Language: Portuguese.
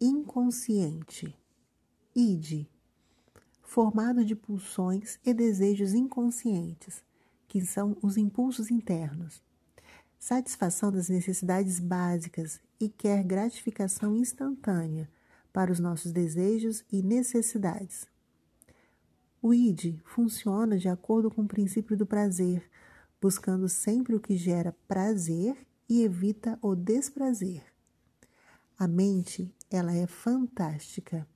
inconsciente. Id, formado de pulsões e desejos inconscientes, que são os impulsos internos. Satisfação das necessidades básicas e quer gratificação instantânea para os nossos desejos e necessidades. O id funciona de acordo com o princípio do prazer, buscando sempre o que gera prazer e evita o desprazer. A mente, ela é fantástica